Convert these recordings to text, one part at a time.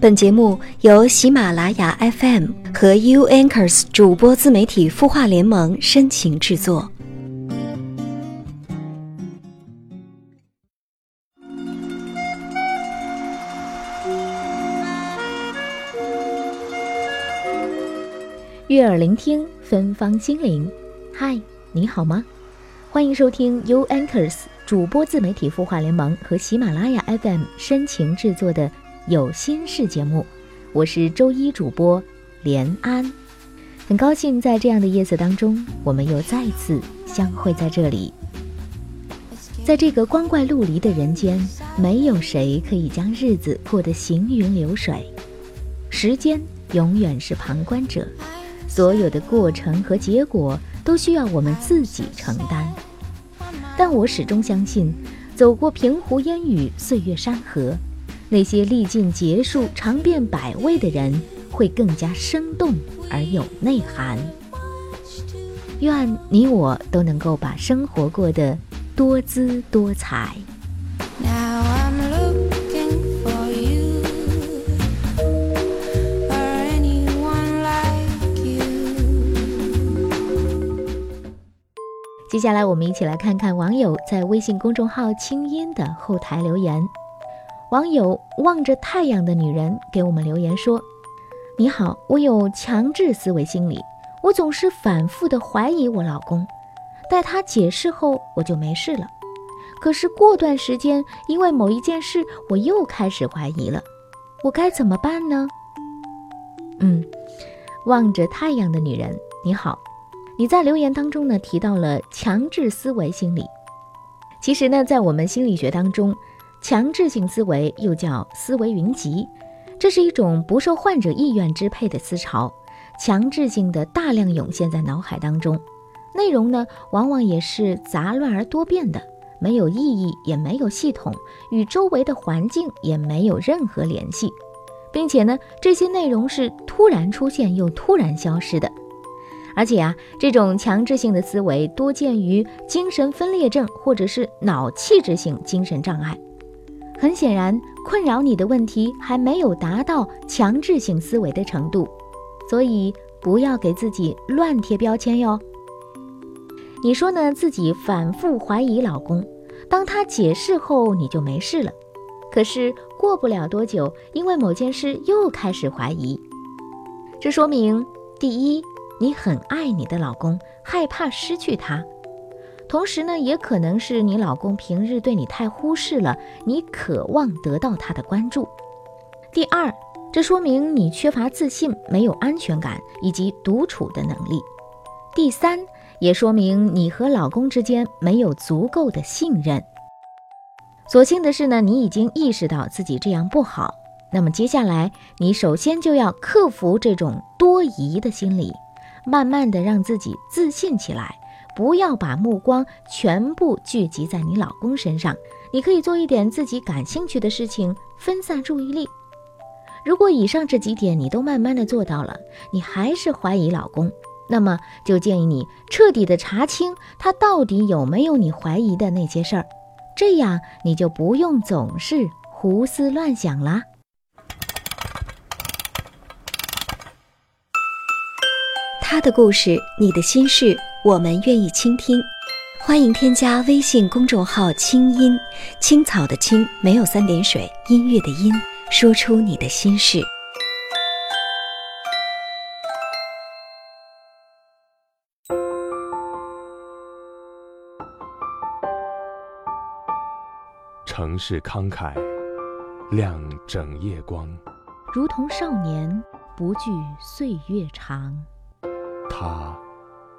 本节目由喜马拉雅 FM 和 U Anchors 主播自媒体孵化联盟深情制作。悦耳聆听，芬芳心灵。嗨，你好吗？欢迎收听 U Anchors 主播自媒体孵化联盟和喜马拉雅 FM 深情制作的。有心事节目，我是周一主播连安，很高兴在这样的夜色当中，我们又再次相会在这里。在这个光怪陆离的人间，没有谁可以将日子过得行云流水，时间永远是旁观者，所有的过程和结果都需要我们自己承担。但我始终相信，走过平湖烟雨，岁月山河。那些历尽劫数、尝遍百味的人，会更加生动而有内涵。愿你我都能够把生活过得多姿多彩。接下来，我们一起来看看网友在微信公众号“清音”的后台留言。网友望着太阳的女人给我们留言说：“你好，我有强制思维心理，我总是反复的怀疑我老公，待他解释后我就没事了。可是过段时间，因为某一件事，我又开始怀疑了，我该怎么办呢？”嗯，望着太阳的女人，你好，你在留言当中呢提到了强制思维心理，其实呢，在我们心理学当中。强制性思维又叫思维云集，这是一种不受患者意愿支配的思潮，强制性的大量涌现在脑海当中，内容呢往往也是杂乱而多变的，没有意义，也没有系统，与周围的环境也没有任何联系，并且呢这些内容是突然出现又突然消失的，而且啊这种强制性的思维多见于精神分裂症或者是脑器质性精神障碍。很显然，困扰你的问题还没有达到强制性思维的程度，所以不要给自己乱贴标签哟。你说呢？自己反复怀疑老公，当他解释后你就没事了，可是过不了多久，因为某件事又开始怀疑。这说明，第一，你很爱你的老公，害怕失去他。同时呢，也可能是你老公平日对你太忽视了，你渴望得到他的关注。第二，这说明你缺乏自信，没有安全感以及独处的能力。第三，也说明你和老公之间没有足够的信任。所幸的是呢，你已经意识到自己这样不好。那么接下来，你首先就要克服这种多疑的心理，慢慢的让自己自信起来。不要把目光全部聚集在你老公身上，你可以做一点自己感兴趣的事情，分散注意力。如果以上这几点你都慢慢的做到了，你还是怀疑老公，那么就建议你彻底的查清他到底有没有你怀疑的那些事儿，这样你就不用总是胡思乱想啦。他的故事，你的心事。我们愿意倾听，欢迎添加微信公众号“清音青草”的青没有三点水，音乐的音，说出你的心事。城市慷慨，亮整夜光，如同少年不惧岁月长。他。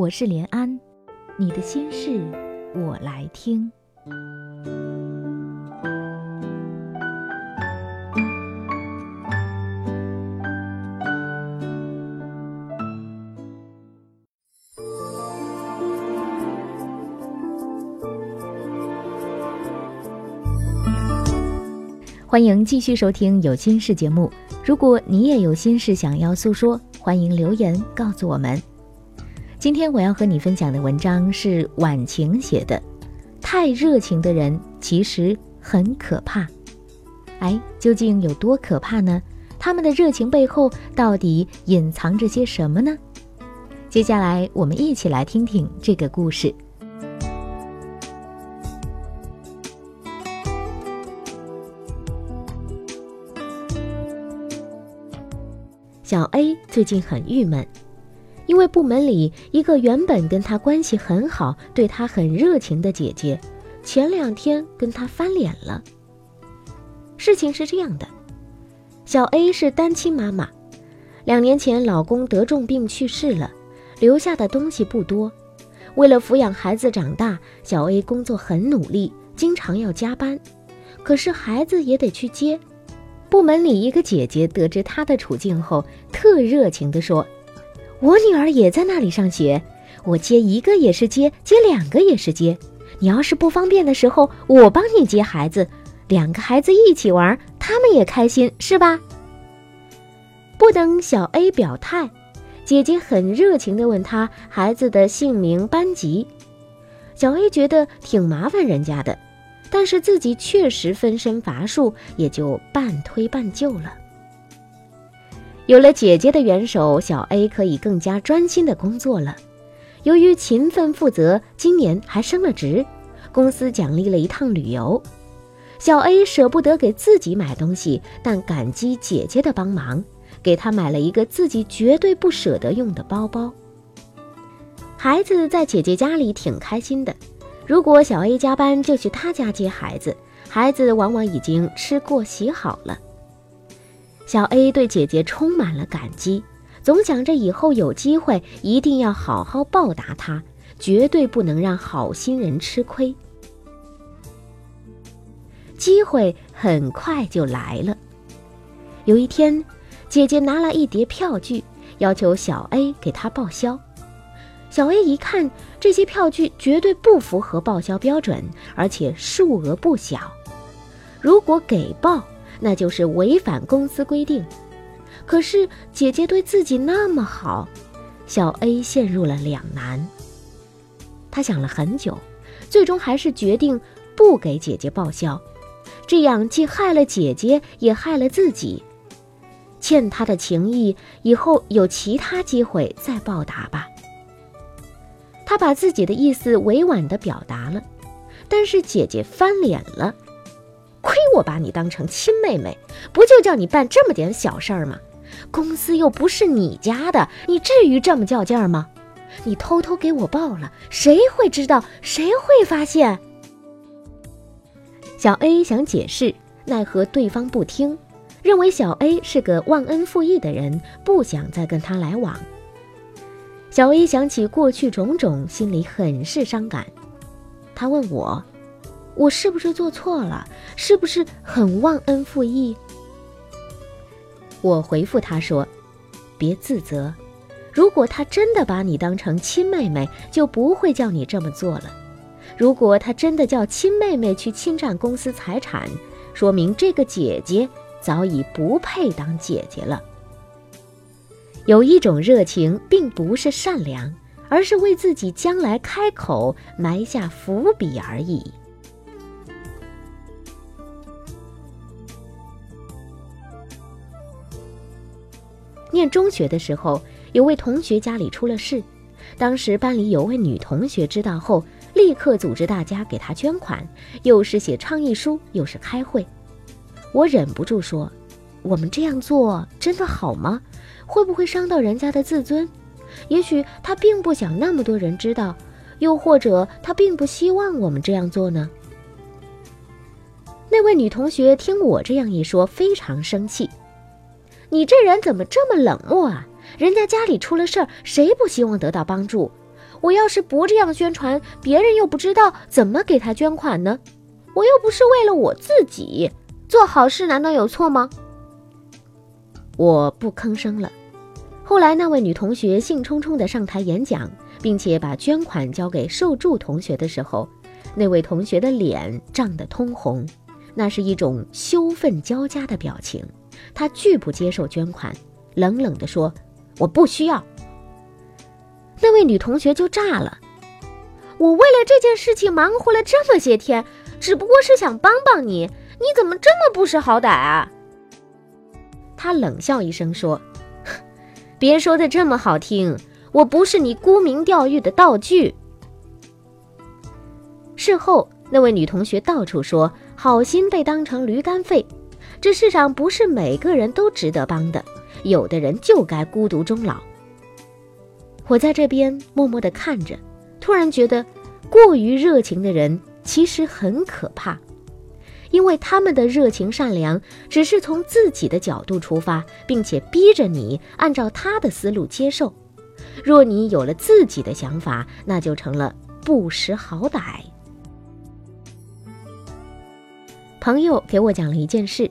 我是连安，你的心事我来听。欢迎继续收听有心事节目，如果你也有心事想要诉说，欢迎留言告诉我们。今天我要和你分享的文章是晚晴写的，《太热情的人其实很可怕》。哎，究竟有多可怕呢？他们的热情背后到底隐藏着些什么呢？接下来我们一起来听听这个故事。小 A 最近很郁闷，因为部门里一个原本跟他关系很好、对他很热情的姐姐，前两天跟他翻脸了。事情是这样的，小 A 是单亲妈妈，两年前老公得重病去世了，留下的东西不多。为了抚养孩子长大，小 A 工作很努力，经常要加班，可是孩子也得去接。部门里一个姐姐得知她的处境后，特热情地说：“我女儿也在那里上学，我接一个也是接，接两个也是接。你要是不方便的时候，我帮你接孩子，两个孩子一起玩，他们也开心，是吧？”不等小 A 表态，姐姐很热情地问他孩子的姓名、班级。小 A 觉得挺麻烦人家的。但是自己确实分身乏术，也就半推半就了。有了姐姐的援手，小 A 可以更加专心的工作了。由于勤奋负责，今年还升了职，公司奖励了一趟旅游。小 A 舍不得给自己买东西，但感激姐姐的帮忙，给她买了一个自己绝对不舍得用的包包。孩子在姐姐家里挺开心的。如果小 A 加班，就去他家接孩子，孩子往往已经吃过洗好了。小 A 对姐姐充满了感激，总想着以后有机会一定要好好报答她，绝对不能让好心人吃亏。机会很快就来了。有一天，姐姐拿了一叠票据，要求小 A 给她报销。小 A 一看，这些票据绝对不符合报销标准，而且数额不小。如果给报，那就是违反公司规定。可是姐姐对自己那么好，小 A 陷入了两难。他想了很久，最终还是决定不给姐姐报销，这样既害了姐姐，也害了自己。欠他的情谊，以后有其他机会再报答吧。他把自己的意思委婉地表达了，但是姐姐翻脸了。我把你当成亲妹妹，不就叫你办这么点小事儿吗？公司又不是你家的，你至于这么较劲儿吗？你偷偷给我报了，谁会知道？谁会发现？小 A 想解释，奈何对方不听，认为小 A 是个忘恩负义的人，不想再跟他来往。小 A 想起过去种种，心里很是伤感。他问我：“我是不是做错了？是不是很忘恩负义？”我回复他说：“别自责，如果他真的把你当成亲妹妹，就不会叫你这么做了。如果他真的叫亲妹妹去侵占公司财产，说明这个姐姐早已不配当姐姐了。”有一种热情，并不是善良，而是为自己将来开口埋下伏笔而已。念中学的时候，有位同学家里出了事，当时班里有位女同学知道后，立刻组织大家给她捐款，又是写倡议书，又是开会。我忍不住说：“我们这样做真的好吗？”会不会伤到人家的自尊？也许他并不想那么多人知道，又或者他并不希望我们这样做呢？那位女同学听我这样一说，非常生气：“你这人怎么这么冷漠啊？人家家里出了事儿，谁不希望得到帮助？我要是不这样宣传，别人又不知道怎么给他捐款呢？我又不是为了我自己做好事，难道有错吗？”我不吭声了。后来，那位女同学兴冲冲地上台演讲，并且把捐款交给受助同学的时候，那位同学的脸涨得通红，那是一种羞愤交加的表情。他拒不接受捐款，冷冷地说：“我不需要。”那位女同学就炸了：“我为了这件事情忙活了这么些天，只不过是想帮帮你，你怎么这么不识好歹啊？”他冷笑一声说：“ 别说的这么好听，我不是你沽名钓誉的道具。”事后，那位女同学到处说：“好心被当成驴肝肺。”这世上不是每个人都值得帮的，有的人就该孤独终老。我在这边默默地看着，突然觉得，过于热情的人其实很可怕，因为他们的热情善良只是从自己的角度出发，并且逼着你按照他的思路接受。若你有了自己的想法，那就成了不识好歹。朋友给我讲了一件事。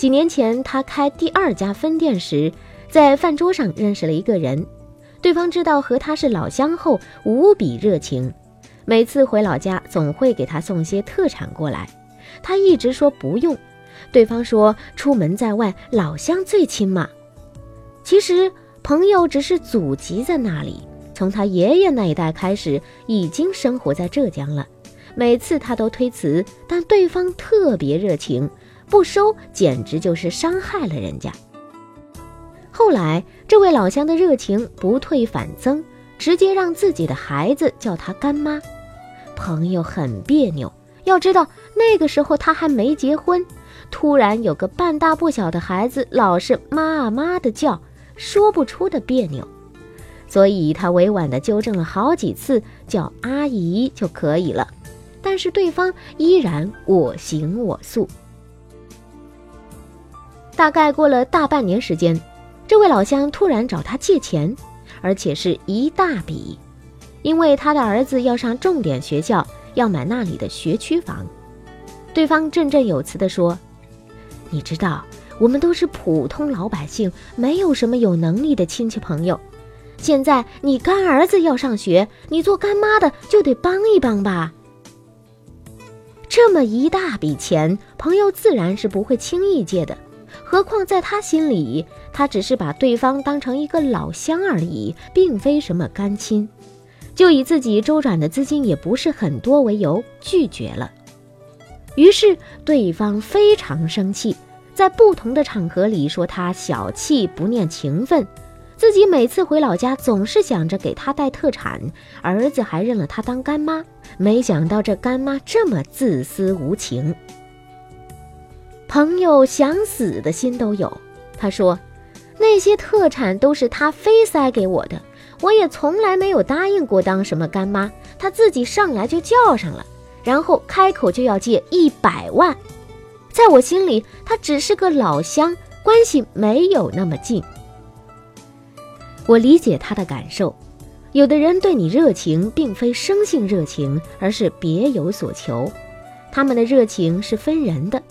几年前，他开第二家分店时，在饭桌上认识了一个人。对方知道和他是老乡后，无比热情，每次回老家总会给他送些特产过来。他一直说不用，对方说出门在外，老乡最亲嘛。其实朋友只是祖籍在那里，从他爷爷那一代开始已经生活在浙江了。每次他都推辞，但对方特别热情。不收简直就是伤害了人家。后来，这位老乡的热情不退反增，直接让自己的孩子叫他干妈。朋友很别扭，要知道那个时候他还没结婚，突然有个半大不小的孩子老是妈啊妈的叫，说不出的别扭。所以他委婉地纠正了好几次，叫阿姨就可以了。但是对方依然我行我素。大概过了大半年时间，这位老乡突然找他借钱，而且是一大笔，因为他的儿子要上重点学校，要买那里的学区房。对方振振有词地说：“你知道，我们都是普通老百姓，没有什么有能力的亲戚朋友。现在你干儿子要上学，你做干妈的就得帮一帮吧。这么一大笔钱，朋友自然是不会轻易借的。”何况在他心里，他只是把对方当成一个老乡而已，并非什么干亲。就以自己周转的资金也不是很多为由拒绝了。于是对方非常生气，在不同的场合里说他小气不念情分，自己每次回老家总是想着给他带特产，儿子还认了他当干妈。没想到这干妈这么自私无情。朋友想死的心都有。他说：“那些特产都是他非塞给我的，我也从来没有答应过当什么干妈。他自己上来就叫上了，然后开口就要借一百万。在我心里，他只是个老乡，关系没有那么近。我理解他的感受。有的人对你热情，并非生性热情，而是别有所求。他们的热情是分人的。”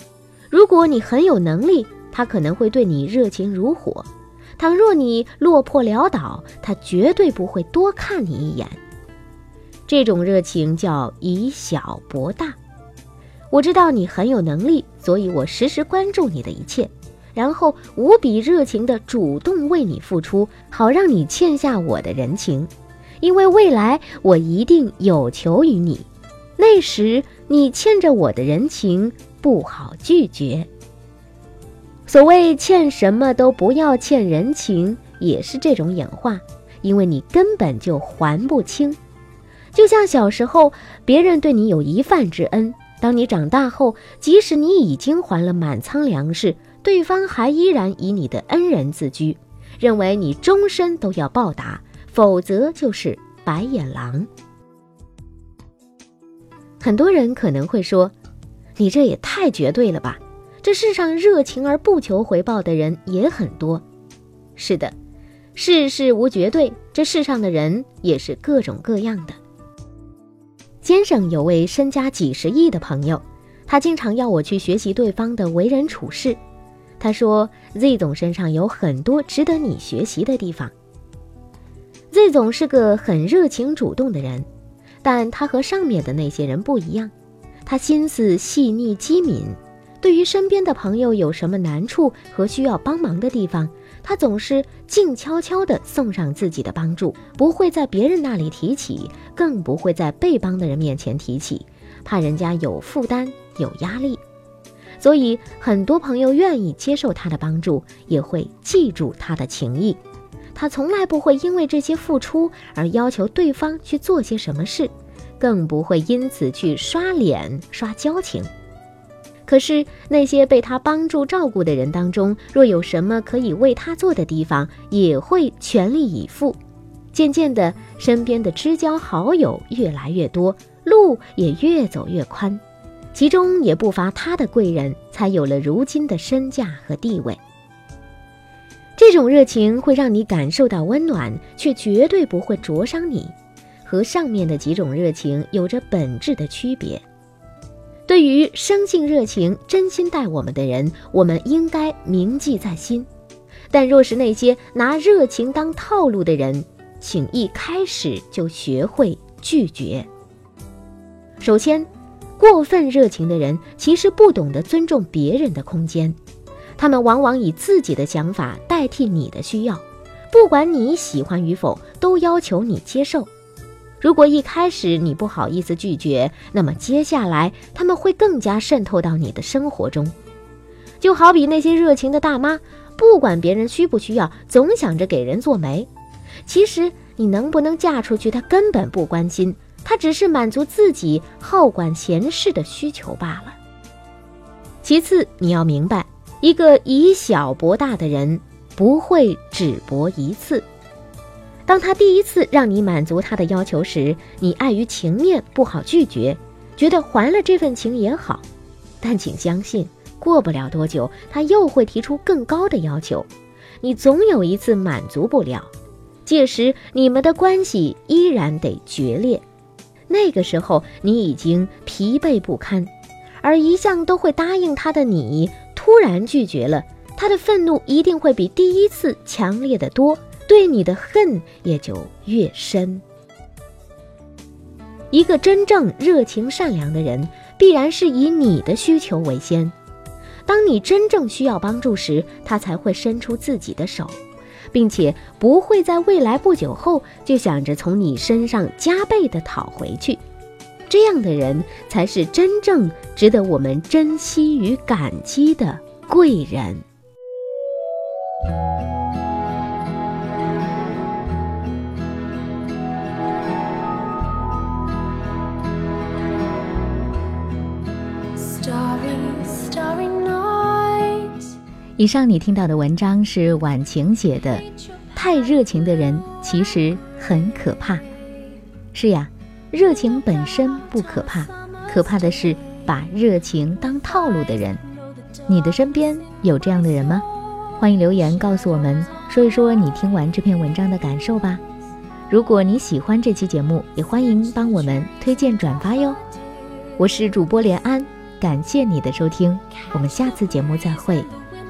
如果你很有能力，他可能会对你热情如火；倘若你落魄潦倒，他绝对不会多看你一眼。这种热情叫以小博大。我知道你很有能力，所以我时时关注你的一切，然后无比热情地主动为你付出，好让你欠下我的人情。因为未来我一定有求于你，那时你欠着我的人情。不好拒绝。所谓欠什么都不要欠人情，也是这种演化，因为你根本就还不清。就像小时候别人对你有一饭之恩，当你长大后，即使你已经还了满仓粮食，对方还依然以你的恩人自居，认为你终身都要报答，否则就是白眼狼。很多人可能会说。你这也太绝对了吧！这世上热情而不求回报的人也很多。是的，世事无绝对，这世上的人也是各种各样的。先生有位身家几十亿的朋友，他经常要我去学习对方的为人处事。他说：“Z 总身上有很多值得你学习的地方。”Z 总是个很热情主动的人，但他和上面的那些人不一样。他心思细腻机敏，对于身边的朋友有什么难处和需要帮忙的地方，他总是静悄悄地送上自己的帮助，不会在别人那里提起，更不会在被帮的人面前提起，怕人家有负担有压力。所以，很多朋友愿意接受他的帮助，也会记住他的情谊。他从来不会因为这些付出而要求对方去做些什么事，更不会因此去刷脸刷交情。可是那些被他帮助照顾的人当中，若有什么可以为他做的地方，也会全力以赴。渐渐的，身边的知交好友越来越多，路也越走越宽，其中也不乏他的贵人，才有了如今的身价和地位。这种热情会让你感受到温暖，却绝对不会灼伤你，和上面的几种热情有着本质的区别。对于生性热情、真心待我们的人，我们应该铭记在心；但若是那些拿热情当套路的人，请一开始就学会拒绝。首先，过分热情的人其实不懂得尊重别人的空间。他们往往以自己的想法代替你的需要，不管你喜欢与否，都要求你接受。如果一开始你不好意思拒绝，那么接下来他们会更加渗透到你的生活中。就好比那些热情的大妈，不管别人需不需要，总想着给人做媒。其实你能不能嫁出去，他根本不关心，他只是满足自己好管闲事的需求罢了。其次，你要明白。一个以小博大的人不会只博一次。当他第一次让你满足他的要求时，你碍于情面不好拒绝，觉得还了这份情也好。但请相信，过不了多久，他又会提出更高的要求，你总有一次满足不了。届时你们的关系依然得决裂。那个时候你已经疲惫不堪，而一向都会答应他的你。突然拒绝了，他的愤怒一定会比第一次强烈的多，对你的恨也就越深。一个真正热情善良的人，必然是以你的需求为先。当你真正需要帮助时，他才会伸出自己的手，并且不会在未来不久后就想着从你身上加倍的讨回去。这样的人才是真正值得我们珍惜与感激的贵人。以上你听到的文章是晚晴写的，《太热情的人其实很可怕》。是呀。热情本身不可怕，可怕的是把热情当套路的人。你的身边有这样的人吗？欢迎留言告诉我们，说一说你听完这篇文章的感受吧。如果你喜欢这期节目，也欢迎帮我们推荐转发哟。我是主播连安，感谢你的收听，我们下次节目再会，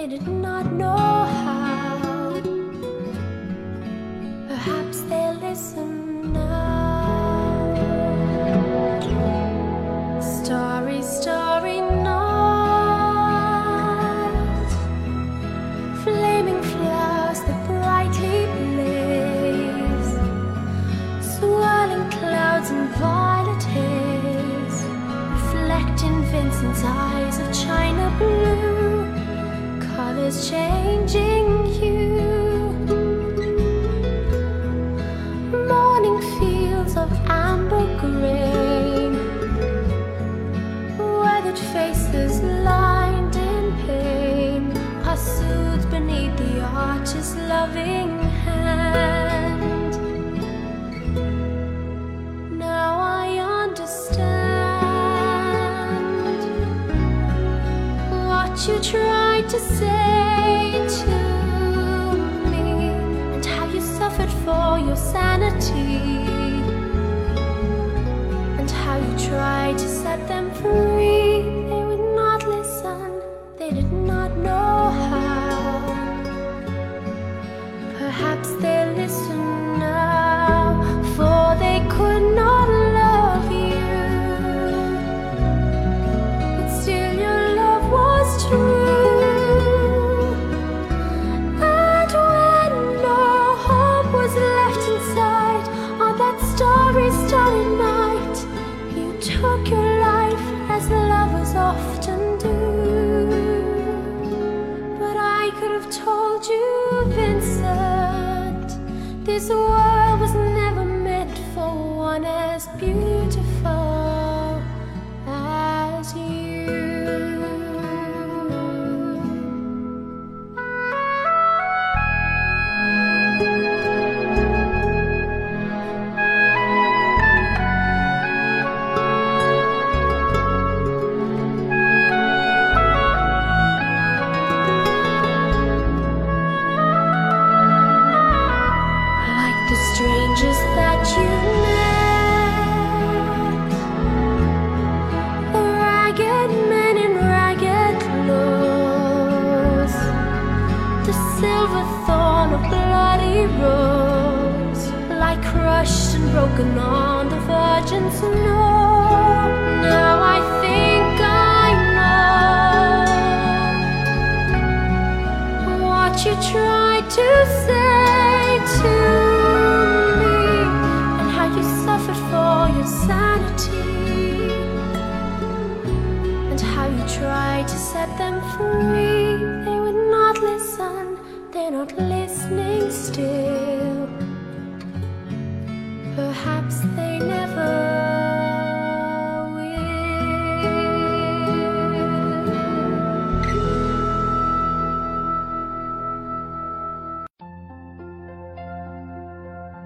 they did not know how. To say to me, and how you suffered for your sanity, is. just that.